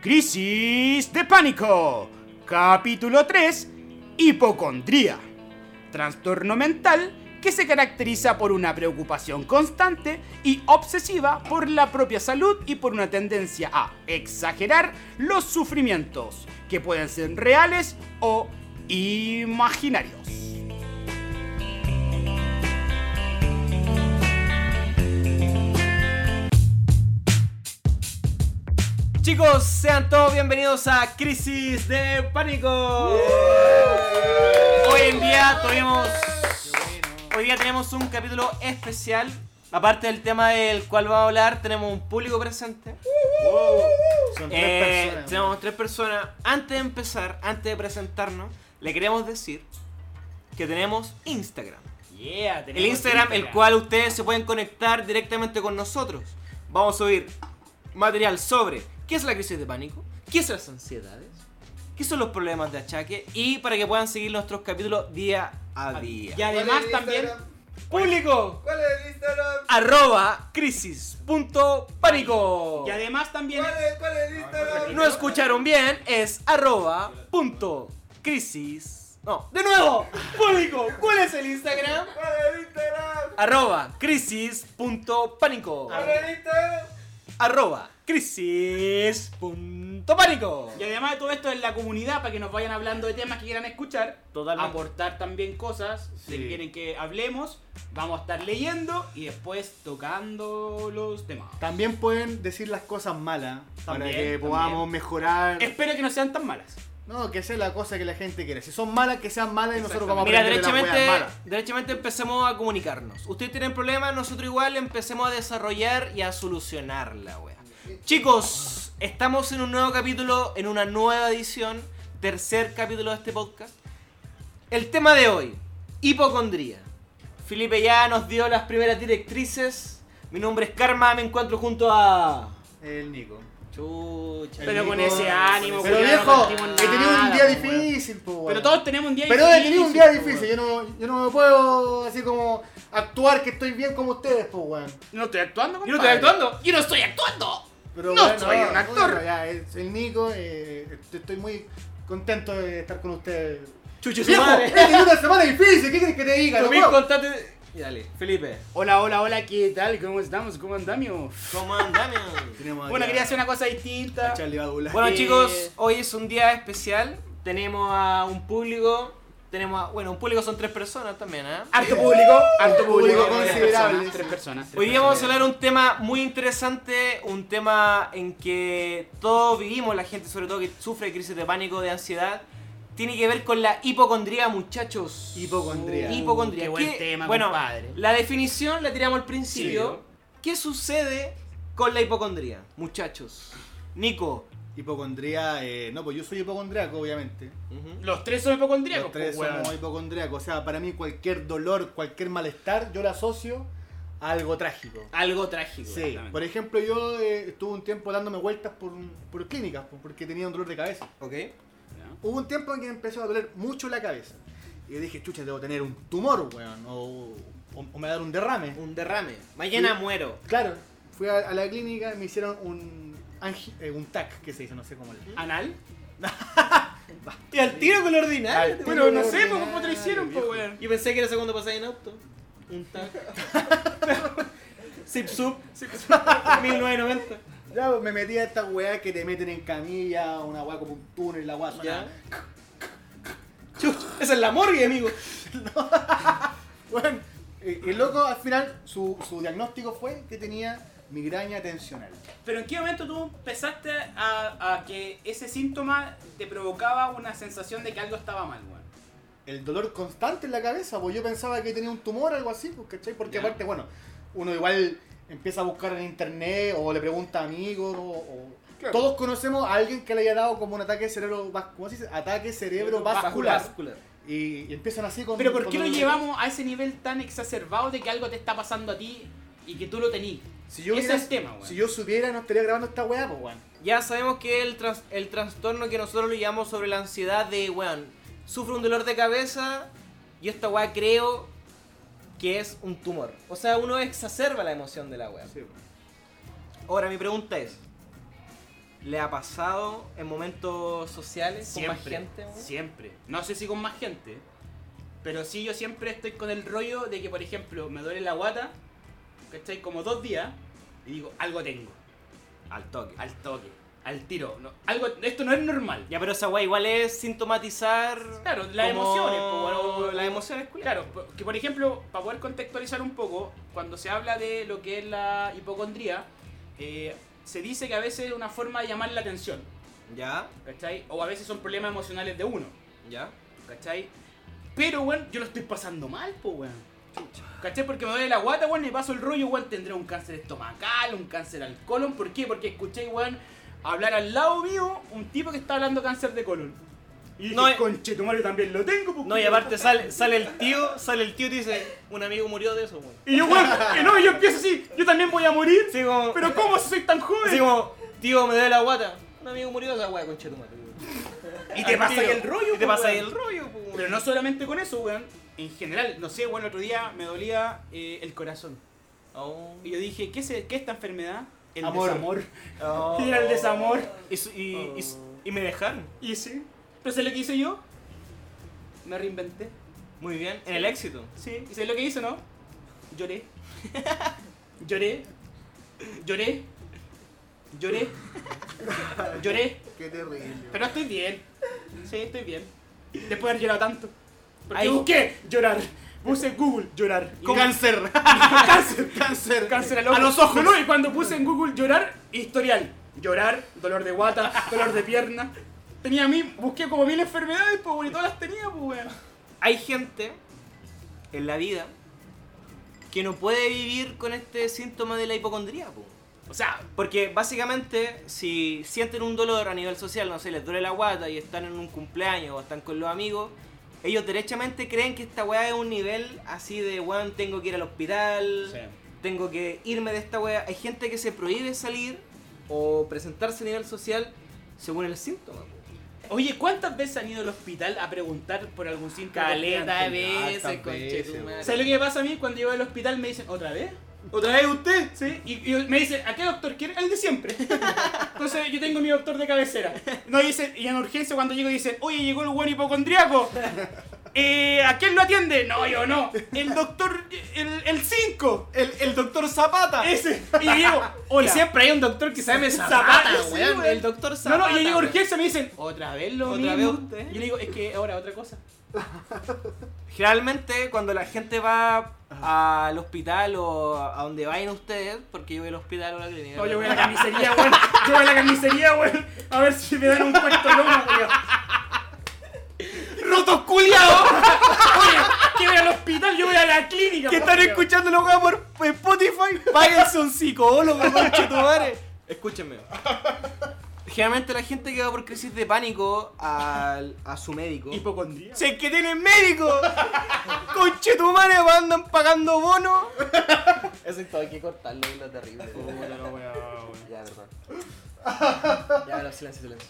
Crisis de pánico. Capítulo 3. Hipocondría. Trastorno mental que se caracteriza por una preocupación constante y obsesiva por la propia salud y por una tendencia a exagerar los sufrimientos, que pueden ser reales o imaginarios. Chicos, sean todos bienvenidos a Crisis de Pánico. Hoy en día tenemos, hoy día tenemos un capítulo especial. Aparte del tema del cual vamos a hablar, tenemos un público presente. Son tres Eh, personas. tenemos tres personas. Antes de empezar, antes de presentarnos, le queremos decir que tenemos Instagram. Yeah, El tenemos Instagram, el cual ustedes se pueden conectar directamente con nosotros. Vamos a subir material sobre qué es la crisis de pánico, qué son las ansiedades, qué son los problemas de achaque y para que puedan seguir nuestros capítulos día a día. Y además también ¡Público! ¿Cuál es el Instagram? Arroba crisis.pánico. y además también ¿Cuál es, cuál es el Instagram? No escucharon bien, es arroba punto crisis. No, de nuevo, público, ¿cuál es el Instagram? ¿Cuál es el Instagram? Arroba crisis.pánico. ¿Cuál es el Instagram? arroba crisis.pánico. Y además de todo esto en la comunidad para que nos vayan hablando de temas que quieran escuchar, Totalmente. aportar también cosas Sí. si quieren que hablemos, vamos a estar leyendo y después tocando los temas. También pueden decir las cosas malas para que también. podamos mejorar. Espero que no sean tan malas. No, que sea la cosa que la gente quiere. Si son malas, que sean malas y nosotros vamos a Mira, de derechamente, malas. derechamente empecemos a comunicarnos. Ustedes tienen problemas, nosotros igual empecemos a desarrollar y a solucionar la wea. Chicos, estamos en un nuevo capítulo, en una nueva edición, tercer capítulo de este podcast. El tema de hoy, hipocondría. Felipe ya nos dio las primeras directrices. Mi nombre es Karma, me encuentro junto a... El Nico. Chucha. El Pero con Nico- ese ánimo, Pero culiao, viejo, no he tenido un nada, día po, weón. difícil, po, weón. Pero todos tenemos un día Pero he difícil. tenido un día po, difícil. Yo no, yo no me puedo así como actuar que estoy bien como ustedes, po, weón. No estoy actuando, Yo no estoy actuando. Yo no estoy actuando. Pero No bueno, soy un actor. bueno, ya, es el Nico, eh, estoy- muy contento de estar con ustedes. Chucha, su madre. he tenido una semana difícil, ¿qué quieres que te diga? Tú mismo contate- Y dale, Felipe. Hola, hola, hola, ¿qué tal? ¿Cómo estamos? ¿Cómo andamos? ¿Cómo andamos? Bueno, quería a- hacer una cosa distinta. Bueno Eh, chicos, hoy es un día especial. Tenemos a un público. Tenemos a, bueno, un público son tres personas también, ¿eh? Harto público, harto público, Público tres considerable. personas, Tres personas. tres Hoy día vamos a hablar de un tema muy interesante, un tema en que todos vivimos, la gente sobre todo que sufre crisis de pánico, de ansiedad. Tiene que ver con la hipocondría, muchachos. Hipocondría. Hipocondría. Qué buen ¿Qué- tema, bueno, compadre. la definición la tiramos al principio. Sí. ¿Qué sucede con la hipocondría, muchachos? Nico. Hipocondría, eh, no, pues yo soy hipocondriaco, obviamente. Los tres son hipocondríacos. Los tres pues, somos hipocondriacos. O sea, para mí cualquier dolor, cualquier malestar, yo lo asocio a algo trágico. Algo trágico. Sí, por ejemplo, yo eh, estuve un tiempo dándome vueltas por, por clínicas porque tenía un dolor de cabeza. Ok. Hubo un tiempo en que me empezó a doler mucho la cabeza. Y yo dije, chucha, debo tener un tumor, weón. O, o- o me va a dar un derrame. Un derrame. Mañana muero. Claro, fui a, a la clínica y me hicieron un, eh, un TAC, que se dice, no sé cómo le ¿Anal? Y al tiro con la ordinaria. Al. Bueno, no sé, pues, ¿cómo te lo hicieron, pues, weón? Yo pensé que era segundo pasada en auto. Un tag. Zip Sup. 1990. Ya pues, me metí a esta weá que te meten en camilla, una weá como un túnel, la weá suena. Ya. Chuch, esa es la morgue, amigo. Bueno, eh, el loco al final, su, su diagnóstico fue que tenía migraña tensional. Pero ¿en qué momento tú empezaste a, a que ese síntoma te provocaba una sensación de que algo estaba mal, weón? El dolor constante en la cabeza, pues yo pensaba que tenía un tumor o algo así, pues, ¿cachai? Porque Ya. aparte, bueno, uno igual empieza a buscar en internet o le pregunta a amigos o... o- Claro. Todos conocemos a alguien que le haya dado como un ataque cerebro... ¿Cómo se dice? Ataque cerebrovascular. Vascular. Y, y empiezan así con... Pero ¿por con qué lo llevamos a ese nivel tan exacerbado de que algo te está pasando a ti y que tú lo tenías? Si yo, Ese hubiera- es el tema, weón. si yo supiera, no estaría grabando esta weá, pues weón. Ya sabemos que el, trans- el trastorno que nosotros le llamamos sobre la ansiedad de, weón, sufre un dolor de cabeza y esta weá creo que es un tumor. O sea, uno exacerba la emoción de la weá. Sí, weón. Ahora, mi pregunta es, le ha pasado en momentos sociales con más Siempre, gente? weón? siempre. No sé si con más gente, pero sí yo siempre estoy con el rollo de que, por ejemplo, me duele la guata, ¿cachai? Como dos días, y digo, algo tengo, Al toque. al toque, al tiro. no, algo, esto no es normal. Ya, pero esa weá igual es sintomatizar. Claro, las como emociones, po, bueno, Las emociones. Claro, que por ejemplo, para poder contextualizar un poco, cuando se habla de lo que es la hipocondría, eh, se dice que a veces es una forma de llamar la atención, Ya, ¿cachai? O a veces son problemas emocionales de uno, ya. ¿cachai? Pero, weón, yo lo estoy pasando mal, pues, weón. ¿Cachai? Porque me duele la guata, weón, y paso el rollo, weón, tendré un cáncer estomacal, un cáncer al colon. ¿Por qué? Porque escuché, weón, hablar al lado mío un tipo que está hablando cáncer de colon. Y dije, No, eh- conche, tu madre también lo tengo, pues, No, y culiao". aparte sale, sale el tío, sale el tío y te dice, un amigo murió de eso, weón. Y yo, weón, que no, y yo empiezo así, yo también voy a morir. Así como, Pero ¿cómo soy tan joven? como, tío, me duele la guata. Un amigo murió de esa weá, conchetumare. y te pasa ahí el rollo, Y te po, pasa el rollo, weón. Pero no solamente con eso, weón. En general, no sé, weón, el otro día me dolía eh, el corazón. Oh. Y yo dije, ¿qué es, qué es esta enfermedad? El Amor. desamor. Oh. Y era el desamor. Y, y, y me dejaron. Y sí. Pero ¿sabes lo que hice yo? Me reinventé. Muy bien. En el éxito. Sí. ¿Y sabes lo que hice, no? Lloré. Lloré. Lloré. Lloré. Lloré. Qué terrible. Pero estoy bien. Sí, estoy bien. Después de haber llorado tanto. Porque busqué llorar. Puse en Google llorar. Y Cáncer. Cáncer. Cáncer. Cáncer al ojo. A los ojos. No, no, y cuando puse en Google llorar, historial. Llorar, dolor de guata, dolor de pierna. Tenía a mí, busqué como mil enfermedades, pues, y todas las tenía, pues, weón. Hay gente en la vida que no puede vivir con este síntoma de la hipocondría, po. O sea, Porque básicamente, si sienten un dolor a nivel social, no sé, les duele la guata y están en un cumpleaños o están con los amigos, ellos derechamente creen que esta weá es un nivel así de, weón, tengo que ir al hospital, tengo que irme de esta weá. Hay gente que se prohíbe salir o presentarse a nivel social según el síntoma. Oye, ¿cuántas veces han ido al hospital a preguntar por algún síntoma? Caleta de veces. ¿Sabes lo que me pasa a mí cuando llego al hospital? Me dicen, ¿otra vez? ¿Otra vez usted? Sí, y, y me dice, ¿a qué doctor quiere? El de siempre. Entonces yo tengo mi doctor de cabecera. No dice, y en urgencia cuando llego dicen, oye, llegó el buen hipocondriaco. Eh, ¿A quién lo atiende? No, yo no. El doctor, el 5. El, el doctor Zapata. Ese. Y yo llego, hola. Y siempre hay un doctor que sabe Zapata, Zapata, weón. El doctor No, Zapata. no, y yo llego urgencia me dicen, ¿otra vez lo ¿Otra mismo? vez usted? Y yo le digo, es que ahora otra cosa. Generalmente cuando la gente va al hospital o a donde vayan ustedes, porque yo voy al hospital o a la clínica. No, yo voy a la carnicería, weón. Yo voy a la carnicería, weón. A ver si me dan un cuarto lomo, weón. ¡Rotos culiados! Oye, que voy al hospital, yo voy a la clínica. que están escuchando los weón por Spotify, váyanse a un psicólogo, conche tu madre. Escúchenme. Generalmente la gente que va por crisis de pánico al- a su médico. Hipocondría. Si es que tienen médico, conche tu madre, andan pagando bonos. Eso es todo, hay que cortarlo, es lo terrible. Ya, perdón. Ya, pero silencio, silencio.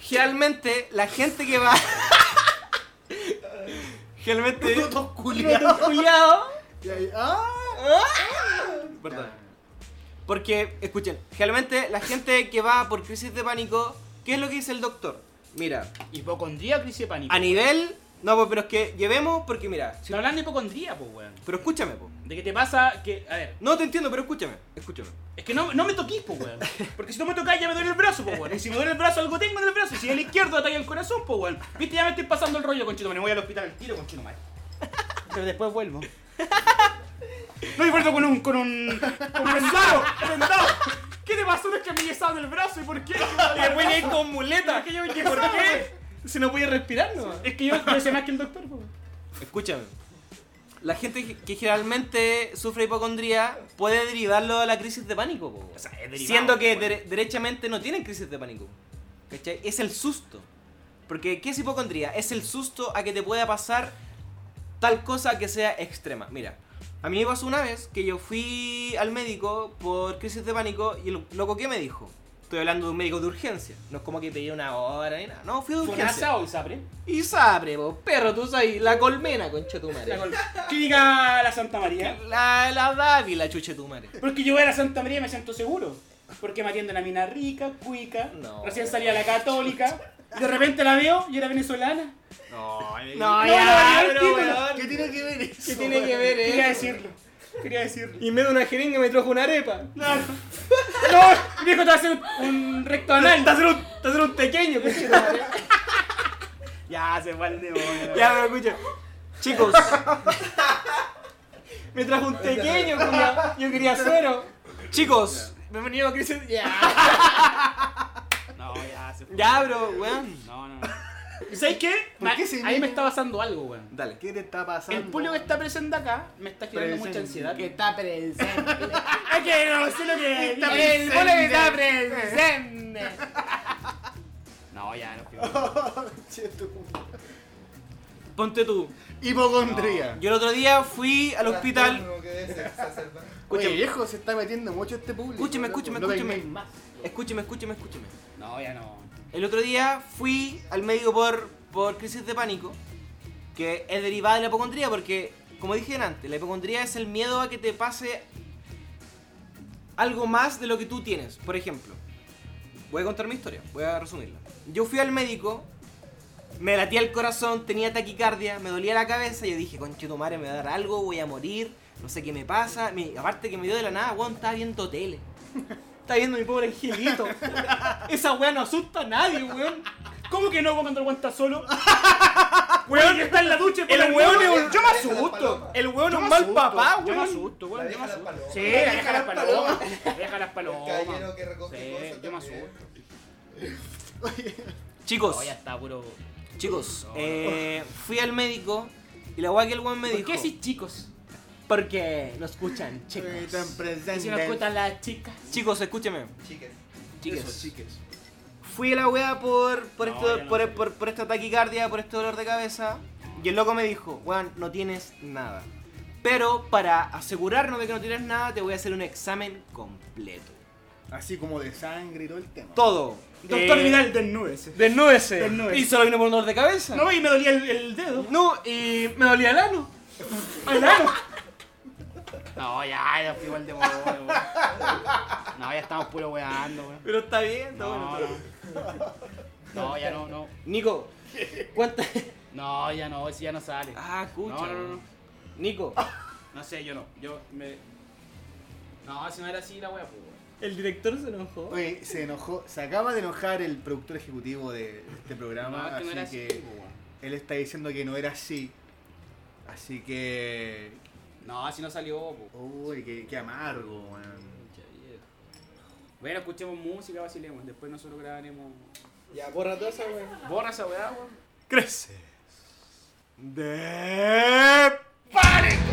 Generalmente, la gente que va. Generalmente. Rotos culiados. Rotos culiados. Y ahí, ¡Ah! Perdón. Porque, escuchen, generalmente la gente que va por crisis de pánico, ¿qué es lo que dice el doctor? Mira, Hipocondría o crisis de pánico. a nivel. No, pues, pero es que llevemos, porque mira. si- Estoy hablando de hipocondría, pues, weón. pero escúchame, po. De que te pasa que. A ver, No te entiendo, pero escúchame. Escúchame. es que no, no me toquís, pues, weón. Porque si no me tocáis ya me duele el brazo, pues, weón. Y si me duele el brazo, algo tengo en el brazo. Y si es el izquierdo, ataque el corazón, pues, weón. Viste, ya me estoy pasando el rollo, conchito. Me voy al hospital al tiro, conchito, mal. Pero después vuelvo. No, y vuelvo con un. con un. con vendado, vendado. ¿Qué te pasó? No es que me yesaron el brazo, ¿y por qué? Y después hay con muleta. Es que yo me ¿Por yesado, qué? Si no puede respirar, no. Es que yo, yo sé más que el doctor, pues. weón. Escúchame. La gente que generalmente sufre hipocondría puede derivarlo a la crisis de pánico, po. O sea, es derivado, siendo que dere- derechamente no tienen crisis de pánico. ¿Cachai? Es el susto. Porque, ¿qué es hipocondría? Es el susto a que te pueda pasar tal cosa que sea extrema. Mira, a mí me pasó una vez que yo fui al médico por crisis de pánico y el loco, ¿qué me dijo? Estoy hablando de un médico de urgencia. No es como que pedí una hora ni nada. No, fui de urgencia. ¿Fonasa o Isapre? Y sabre, vos, perro, tú sabes, la colmena, concha tu madre. La col- Clínica La Santa María. La, la Dávila, chuche tu madre. Porque yo voy a la Santa María y me siento seguro. Porque me atiende una mina rica, cuica. No. Recién salía la católica. De repente la veo y era venezolana. No, No, No, ya, no, pero. ¿Qué tiene que ver eso? ¿Qué tiene que ver, eh? Quería decirlo. Quería decirlo. Y en vez de una jeringa me trajo una arepa. No, no. No, viejo, te va a hacer un recto anal. Te hacer un, te hacer un pequeño, conchetumare. Ya, se fue el demonio. Ya, pero escucha. Chicos. Me trajo un pequeño. Yo quería cero. Chicos. Bienvenido a Crisis. Ya. Ya, bro, weón. No, no. ¿Y sabes qué? ¿Por qué Ahí me está pasando algo, weón. Dale. ¿Qué te está pasando? El público que está presente acá me está generando Presente. mucha ansiedad. Que está presente. Es que no sé lo que. Está el presente. que está presente. No, ya, no fui. Ponte tú. Hipocondría. Yo el otro día fui al hospital. Trastorno que es exacerbado. Oye, viejo, se está metiendo mucho este público. Escúcheme, escúcheme, No escúcheme. más. Escúcheme, escúcheme, escúcheme. No, ya no. El otro día fui al médico por, por crisis de pánico, que es derivada de la hipocondría, porque, como dije antes, la hipocondría es el miedo a que te pase algo más de lo que tú tienes. Por ejemplo, voy a contar mi historia, voy a resumirla. Yo fui al médico, me latía el corazón, tenía taquicardia, me dolía la cabeza, yo dije, conche tu madre, me va a dar algo, voy a morir, no sé qué me pasa. Me- aparte que me dio de la nada, weón, estaba viendo tele. Estaba viendo mi pobre angelito. Esa weá no asusta a nadie, weón. ¿Cómo que no cuando el weón está solo? Weón, que está en la ducha y El weón es un- Yo me asusto. El weón es un mal papá, Yo me weón. asusto, weón. Yo deja me las asusto. palomas. Sí, deja las palomas. deja las palomas. Caballero que recoge Sí, cosas yo me asusto. Chicos, No, ya está puro. chicos, eh, fui al médico y la weá que el weón me ¿Por dijo. qué decís chicos? Porque no escuchan, chicos. Y si nos escuchan las chicas. Chicos, escúcheme. Chiques. Chicos. Eso, chiques. Fui a la weá por, por, No, esto, no por, sé. por- por esta taquicardia, por este dolor de cabeza. Y el loco me dijo, weón, no tienes nada. Pero para asegurarnos de que no tienes nada, te voy a hacer un examen completo. Así como de sangre y todo el tema. Todo. Doctor Eh, Vidal, desnúdese. Desnúdese. Desnúdese. Y solo vino por un dolor de cabeza. No, y me dolía el, el dedo. No, y me dolía el ano. ¡Al ano! No, ya, ya fui igual de modo, weón. No, ya estamos puro weando, weón. Pero está bien, está No, bueno. no. No, ya no, no. Nico, ¿cuánta? No, ya no, ese ya no sale. Ah, escucha. No, no, no, no. Nico, No sé, yo no. Yo me. No, si no era así la wea, pues, weón. el director se enojó. Oye, se enojó, se acaba de enojar el productor ejecutivo de este programa, No, es que no así era así, que pues, weón. él está diciendo que no era así. Así que. No, así no salió. Po. Uy, qué, qué amargo, man. Bueno, escuchemos música, vacilemos. Después nosotros grabaremos. Ya, borra toda esa weá. Borra esa weá, weón. Creces. De. ¡Pare!